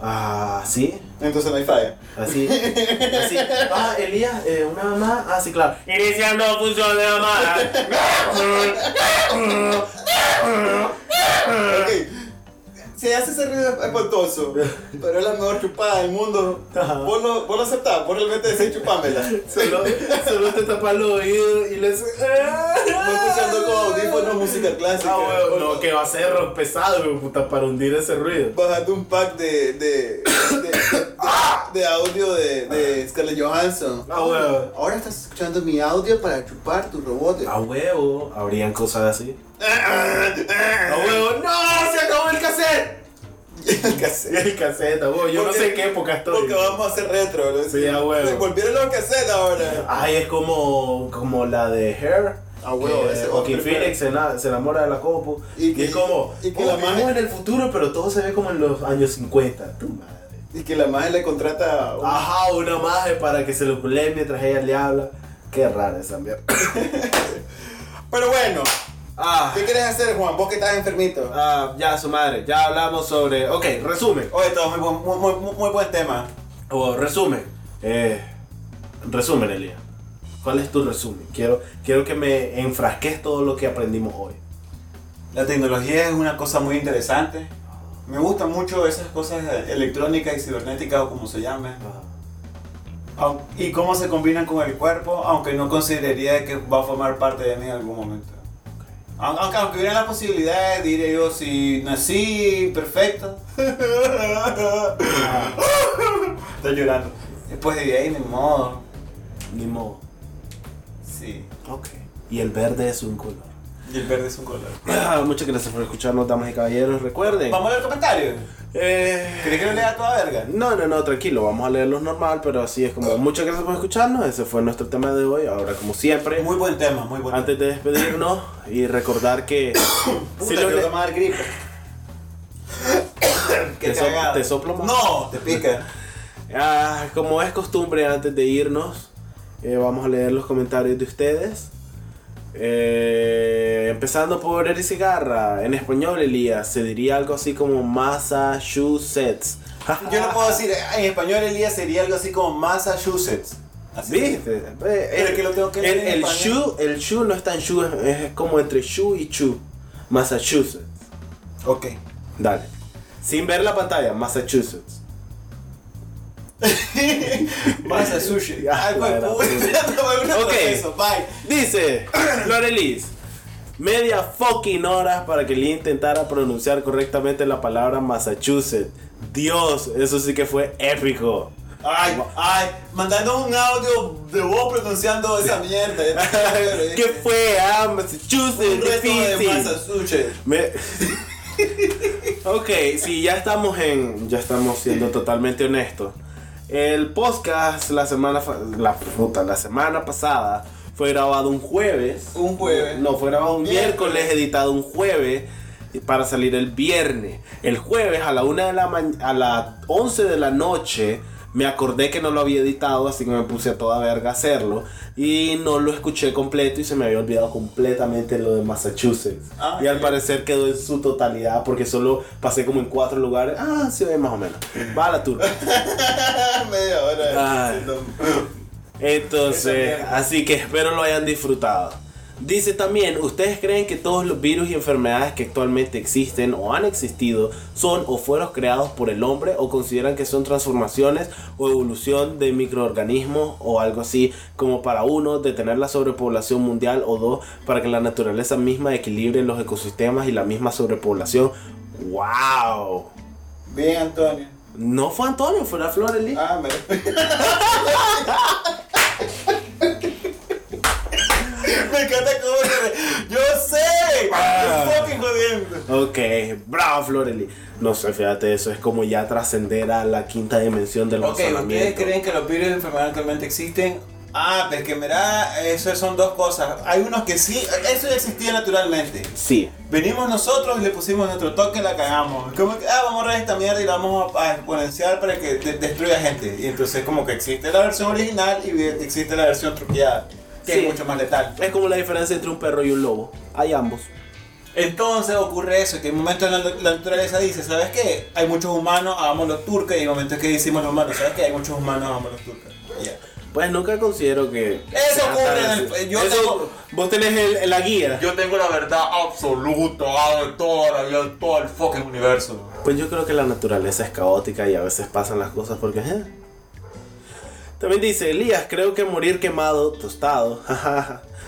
Ah, ¿sí? Entonces no hay falla. Así. Así. Ah, Elías, eh, una mamá. Ah, sí, claro. Iniciando función de mamá. ok. Si hace ese ruido espantoso, pero es la mejor chupada del mundo, Ajá. vos lo, vos lo aceptás, vos realmente decís chupámela. Solo, solo te tapas los oídos y les. No escuchando con audífonos música clásica. Ah, bueno, no, que va a ser pesado, puta, para hundir ese ruido. Bajate un pack de, de, de, de- de audio de, de Scarlett Johansson. Ah, huevo. Ahora estás escuchando mi audio para chupar tu robot. A huevo, habrían cosas así. A huevo, no, se cassette. El cassette. El cassette, huevo, yo no Porque- sé en qué época estoy. Porque vamos a hacer retro. ¿no? Sí, a huevo. Volvieron los cassettes ahora. Ay, es como, como la de Hair. A huevo, que ese Joaquin. Phoenix se, se enamora de la copo. Y Y, que- es como, y que oh, la magia- en el futuro, pero todo se ve como en los años 50. Tu madre. Y que la madre le contrata. un- Ajá, una magia para que se lo culé mientras ella le habla. Qué rara esa mierda. Pero bueno, Ah, ¿qué quieres hacer, Juan? Vos que estás enfermito. ah, ya, su madre. Ya hablamos sobre. Ok, resumen. Oye, todo muy, buen- muy, muy, muy- buen tema. O resumen. Eh, resumen, Elías. ¿Cuál es tu resumen? Quiero, quiero que me enfrasques todo lo que aprendimos hoy. La tecnología es una cosa muy interesante. Me gustan mucho esas cosas electrónicas y cibernéticas o como se llamen. Au- Y cómo se combinan con el cuerpo, aunque no consideraría que va a formar parte de mí en algún momento. Aun- Aunque, aunque hubiera la posibilidad, diría yo, si nací perfecto. Estoy llorando. Después de ahí, ni modo. Ni modo. Sí. Ok. Y el verde es un color. Y el verde es un color. Ah, muchas gracias por escucharnos, damas y caballeros. Recuerden. Vamos a leer comentarios. Eh, ¿Querés que lo lea toda verga? no, no, no, tranquilo, vamos a leerlos normal, pero así es como. Muchas gracias por escucharnos. Ese fue nuestro tema de hoy. Ahora, como siempre, Muy buen tema, muy buen antes de despedirnos y recordar que. Puta, si lo le- tomar gripe. ¿Te so- te soplo más? No, te pica. Ah, como es costumbre antes de irnos, eh, vamos a leer los comentarios de ustedes. Eh, empezando por Eri Cigarra, en español Elías, se diría algo así como Massachusetts. Yo no puedo decir, en español Elías sería algo así como Massachusetts. Así ¿Viste? Eh, Pero es que lo tengo que leer el, shoe, el shoe no está en shoe, es, es como entre shoe y chu. Massachusetts. Ok. Dale. Sin ver la pantalla, Massachusetts. Massachusetts. Ya, Ay, pues, una Ok. eso, bye. Dice Lorelis, media fucking horas para que Lee intentara pronunciar correctamente la palabra Massachusetts. Dios, eso sí que fue épico. Ay, ay, mandando un audio de vos pronunciando esa mierda. ¿Qué fue? Ah, Massachusetts, Un resto de. Massachusetts. Me- ok, sí, ya estamos en. Ya estamos siendo totalmente honestos. El podcast la semana. La puta, la semana pasada fue grabado un jueves. Un jueves. No, fue grabado un Miércoles. miércoles, editado un jueves. Para salir el viernes. El jueves a la una de la a las 11 de la noche. Me acordé que no lo había editado, así que me puse a toda verga a hacerlo. Y no lo escuché completo y se me había olvidado completamente lo de Massachusetts. Ah, y al parecer quedó en su totalidad porque solo pasé como en cuatro lugares. Ah, sí, más o menos. Va a la turba. Media hora. Entonces, así que espero lo hayan disfrutado. Dice también, ¿ustedes creen que todos los virus y enfermedades que actualmente existen o han existido son o fueron creados por el hombre o consideran que son transformaciones o evolución de microorganismos o algo así como para uno detener la sobrepoblación mundial o dos para que la naturaleza misma equilibre los ecosistemas y la misma sobrepoblación? ¡Wow! Bien, Antonio. No fue Antonio, fue la Flor Eli. Ah, me. Me encanta cómo se re- Yo sé. Ah. Estoy fucking jodiendo. Ok, bravo Floreli. No sé, fíjate, eso es como ya trascender a la quinta dimensión del Ok, ¿ustedes razonamiento. creen que los virus y enfermedades actualmente existen? Ah, pero es que mira, eso son dos cosas. Hay unos que sí, eso ya existía naturalmente. Sí, Venimos nosotros y le pusimos nuestro toque y la cagamos. Como que, ah, vamos a esta mierda y la vamos a, a exponenciar para que de- destruya gente. Y entonces como que existe la versión original y existe la versión truqueada, que Sí. es mucho más letal. es como la diferencia entre un perro y un lobo. Hay ambos. Entonces ocurre eso, que en momentos la, la naturaleza dice, ¿sabes qué? Hay muchos humanos, hagamos los turcos, y hay momentos que decimos los humanos, ¿sabes qué? Hay muchos humanos, hagamos los turcos. Y ya. Pues nunca considero que. Eso ocurre en el- yo Eso- tengo- Vos tenés el- la guía. Yo tengo la verdad absoluta de de todo el fucking universo. Pues yo creo que la naturaleza es caótica y a veces pasan las cosas porque. eh. También dice Elías, creo que morir quemado, tostado,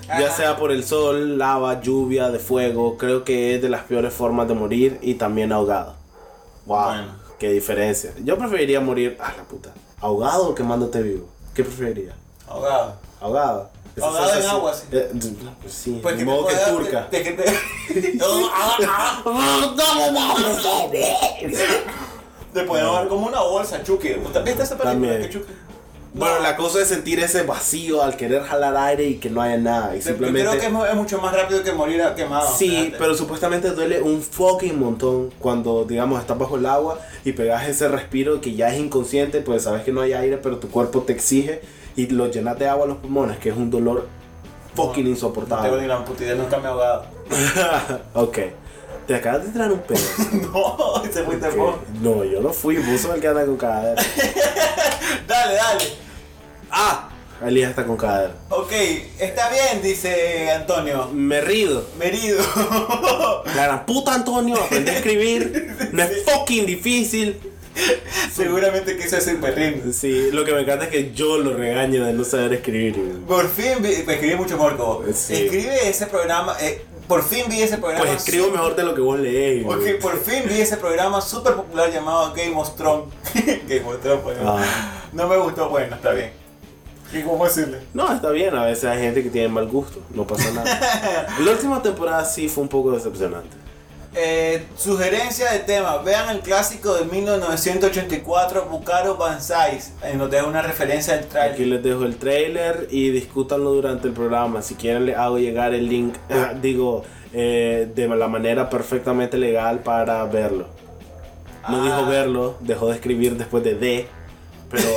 ya sea por el sol, lava, lluvia, de fuego, creo que es de las peores formas de morir y también ahogado. Wow, Bueno. qué diferencia. Yo preferiría morir, ah la puta, ahogado o quemándote vivo. ¿Qué preferiría? Ahogado. Ahogado. Ahogado en agua, sí. Eh, sí, Pues de que modo que turca. te- Te pueden dar como una bolsa, Chucky. ¿Usted viste esa película También. que Chucky? Bueno, No. la cosa es sentir ese vacío al querer jalar aire y que no haya nada. Y simplemente. Creo que es, mu- es mucho más rápido que morir quemado. Sí, fíjate. pero supuestamente duele un fucking montón cuando, digamos, estás bajo el agua y pegas ese respiro que ya es inconsciente, pues sabes que no hay aire, pero tu cuerpo te exige y lo llenas de agua a los pulmones, que es un dolor fucking No tengo insoportable. ni la puta idea, nunca me he ahogado. ok. Te acabas de tirar un pedo. no, se fuiste Ok. vos. No, yo no fui, vos sos el que anda con cadera. Dale, dale. Ah, Elías está con cadera. Ok, está bien, dice Antonio. Me rido. Merido. La gran puta Antonio, aprende a escribir. No es fucking difícil. Seguramente quiso decir me rindo. Sí, lo que me encanta es que yo lo regaño de no saber escribir. Por fin me escribí mucho vos. Sí. Escribe ese programa. eh, por fin vi ese programa. Pues escribo mejor de lo que vos lees. Güey. por fin vi ese programa súper popular llamado Game of Thrones. Game of Thrones, pues, Ah. No me gustó, bueno, está bien. ¿Y cómo decirle? No, está bien, a veces hay gente que tiene mal gusto, no pasa nada. La última temporada sí fue un poco decepcionante. Eh, sugerencia de tema. Vean el clásico de 1984, Bukaro Banzai. En donde hay una referencia al Aquí trailer. les dejo el trailer y discútanlo durante el programa. Si quieren les hago llegar el link, digo, eh, de la manera perfectamente legal para verlo. No Ah. dijo verlo, dejó de escribir después de D, pero...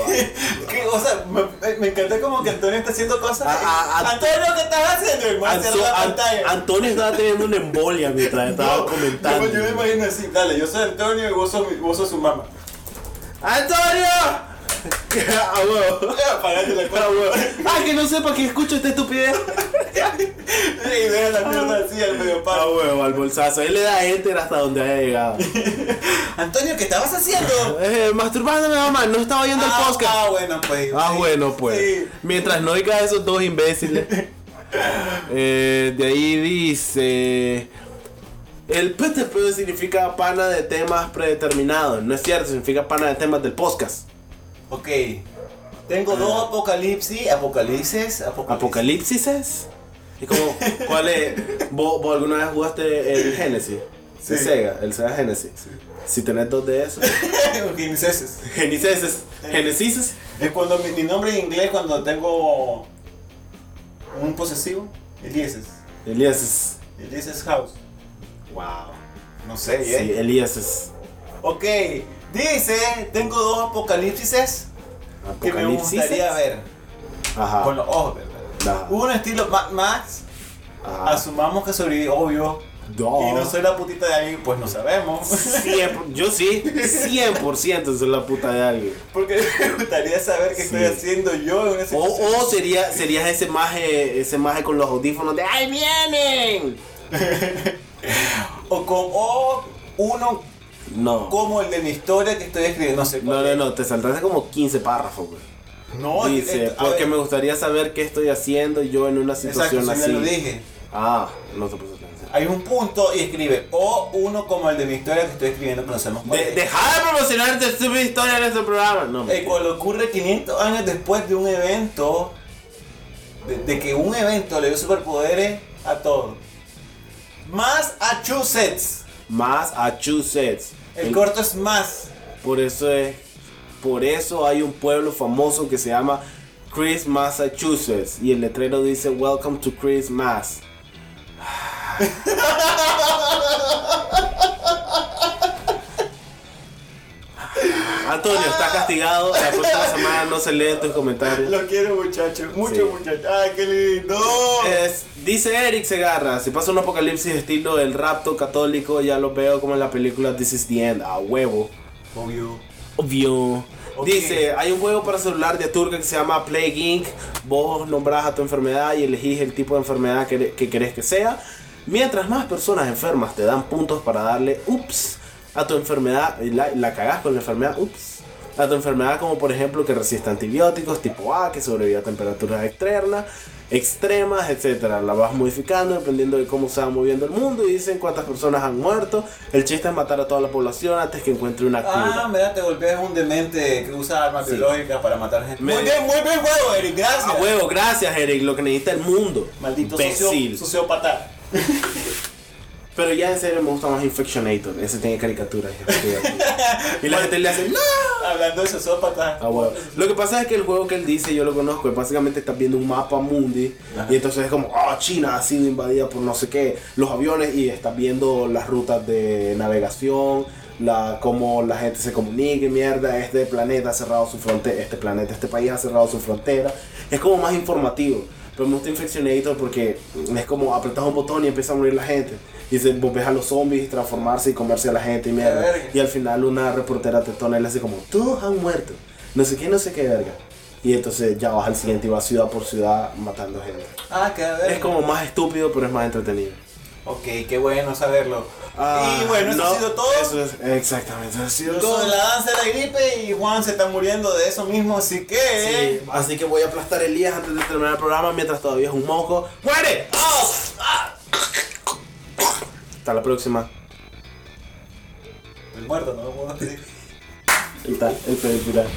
O sea, me, me encanta como que Antonio está haciendo cosas. Ah, ah, ah. Antonio, ¿qué estás haciendo? La An- pantalla. Antonio estaba teniendo una embolia mientras estaba No, comentando. Yo, yo me imagino así, dale, yo soy Antonio y vos sos, vos sos su mamá. ¡Antonio! ¡A huevo! Apagate la ¡A cosa. huevo! ¡Ah, que no sepa que escucho esta estupidez! Y deja la mierda así al medio ¡A palo. huevo! Al bolsazo. Él le da enter hasta donde haya llegado. Antonio, ¿qué estabas haciendo? Eh, masturbándome, mamá. No estaba oyendo el Ah, podcast. ah, bueno, pues. Ah, sí, bueno, pues. sí. Mientras no oiga a esos dos imbéciles. Eh, de ahí dice. El PTP significa pana de temas predeterminados. No es cierto, significa pana de temas del podcast. Ok. Tengo dos apocalipsis, apocalipsis, apocalipsis. ¿Apocalipsis es? ¿Y como, cuál es? ¿Vos, vos alguna vez jugaste el Genesis? Sí. Sega, el Sega Genesis. Si tenés dos de esos. Genesis. Genesis. Genesis. Es cuando mi, mi nombre en inglés cuando tengo un posesivo. Elieses. Elías. Elieses House. Wow. No sé, Sí, ¿eh? Elías. Ok. Dice, tengo dos apocalipsis que me gustaría ver. Ajá. Con los ojos, ¿verdad? Ajá. Uno estilo Mad Max. Ajá. Asumamos que sobreviví, obvio. No. Y no soy la putita de alguien, pues no sabemos. Yo sí, 100% soy la puta de alguien. Porque me gustaría saber qué Sí. estoy haciendo yo en una O, o sería, serías ese maje, ese maje con los audífonos de ¡Ahí vienen! O con o uno No. como el de mi historia que estoy escribiendo. No sé No, no, es. no, te saltaste como 15 párrafos, güey. No, Dice, eh, a porque ver, me gustaría saber qué estoy haciendo yo en una Exacto, situación ya así. lo dije. Ah, no te puse atención. Hay un punto y escribe o uno como el de mi historia que estoy escribiendo que no sabemos cuál De, es. deja de promocionar tu historia en este programa. No, mentira. cual ocurre 500 años después de un evento, de, de que un evento le dio superpoderes a todos. Massachusetts. Massachusetts. El El- corto es más. Por eso es, por eso hay un pueblo famoso que se llama Chris, Massachusetts y el letrero dice Welcome to Chris, Mass. Antonio, está castigado. La próxima semana no se leen tus comentarios. Lo quiero muchachos, mucho Sí. muchachos. Ay, qué lindo. Es- dice Eric Segarra, si pasa un apocalipsis estilo el rapto católico, ya lo veo como en la película This is the End, a huevo. Obvio. Obvio. Ok. Dice, hay un juego para celular de Aturca que se llama Plague Inc. Vos nombrás a tu enfermedad y elegís el tipo de enfermedad que, que querés que sea. Mientras más personas enfermas te dan puntos para darle ups a tu enfermedad y la, la cagás con la enfermedad ups. A tu enfermedad como por ejemplo que resiste antibióticos tipo A, que sobrevive a temperaturas externas, extremas, etcétera. La vas modificando dependiendo de cómo se va moviendo el mundo y dicen cuántas personas han muerto. El chiste es matar a toda la población antes que encuentre una cura. Ah, mira, te golpeas un demente que usa armas Sí. biológicas para matar gente. Me- Muy bien, muy bien juego, Eric, gracias. A huevo, gracias Eric, lo que necesita el mundo. Maldito socio, sociópata. Pero ya en serio me gusta más Infectionator, ese tiene caricaturas. y la gente le hace ¡No! Hablando de sociópata. A huevo. Lo que pasa es que el juego que él dice, yo lo conozco, es básicamente estás viendo un mapa mundi Ajá. y entonces es como, oh, China ha sido invadida por no sé qué, los aviones y estás viendo las rutas de navegación, la, cómo la gente se comunica mierda, este planeta ha cerrado su frontera, este planeta, este país ha cerrado su frontera. Es como más informativo. Pero me gusta Infectionator porque es como apretas un botón y empieza a morir la gente. Y se, vos ves a los zombies transformarse y comerse a la gente y mierda. verga. Y al final una reportera tetona y le hace como, todos han muerto. No sé qué, no sé qué verga. Y entonces ya vas al siguiente y vas ciudad por ciudad matando gente. Ah, que a ver. Es como más estúpido, pero es más entretenido. Ok, qué bueno saberlo. Ah, y bueno, eso no, ha sido todo. Eso es, exactamente, eso ha sido Con todo. la danza de la gripe y Juan se está muriendo de eso mismo, así que... Sí, así que voy a aplastar Elías antes de terminar el programa mientras todavía es un moco. ¡Muere! ¡Oh! ¡Ah! Hasta la próxima. El muerto, no lo puedo decir. El final.